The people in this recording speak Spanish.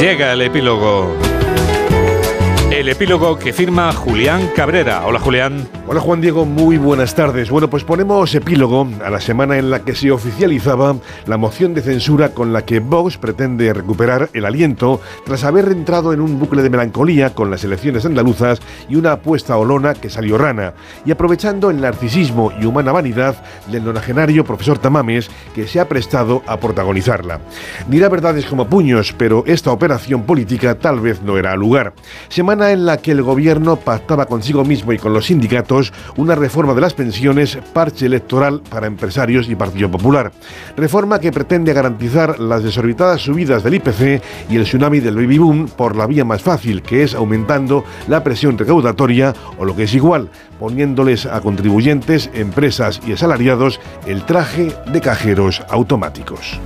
Llega el epílogo. El epílogo que firma Julián Cabrera. Hola Julián. Hola Juan Diego, muy buenas tardes. Bueno, pues ponemos epílogo a la semana en la que se oficializaba la moción de censura con la que Vox pretende recuperar el aliento tras haber entrado en un bucle de melancolía con las elecciones andaluzas y una apuesta olona que salió rana. Y aprovechando el narcisismo y humana vanidad del nonagenario profesor Tamames que se ha prestado a protagonizarla. Dirá verdades como puños, pero esta operación política tal vez no era al lugar. Semana en la que el gobierno pactaba consigo mismo y con los sindicatos una reforma de las pensiones, parche electoral para empresarios y Partido Popular. Reforma que pretende garantizar las desorbitadas subidas del IPC y el tsunami del baby boom por la vía más fácil, que es aumentando la presión recaudatoria o lo que es igual, poniéndoles a contribuyentes, empresas y asalariados el traje de cajeros automáticos.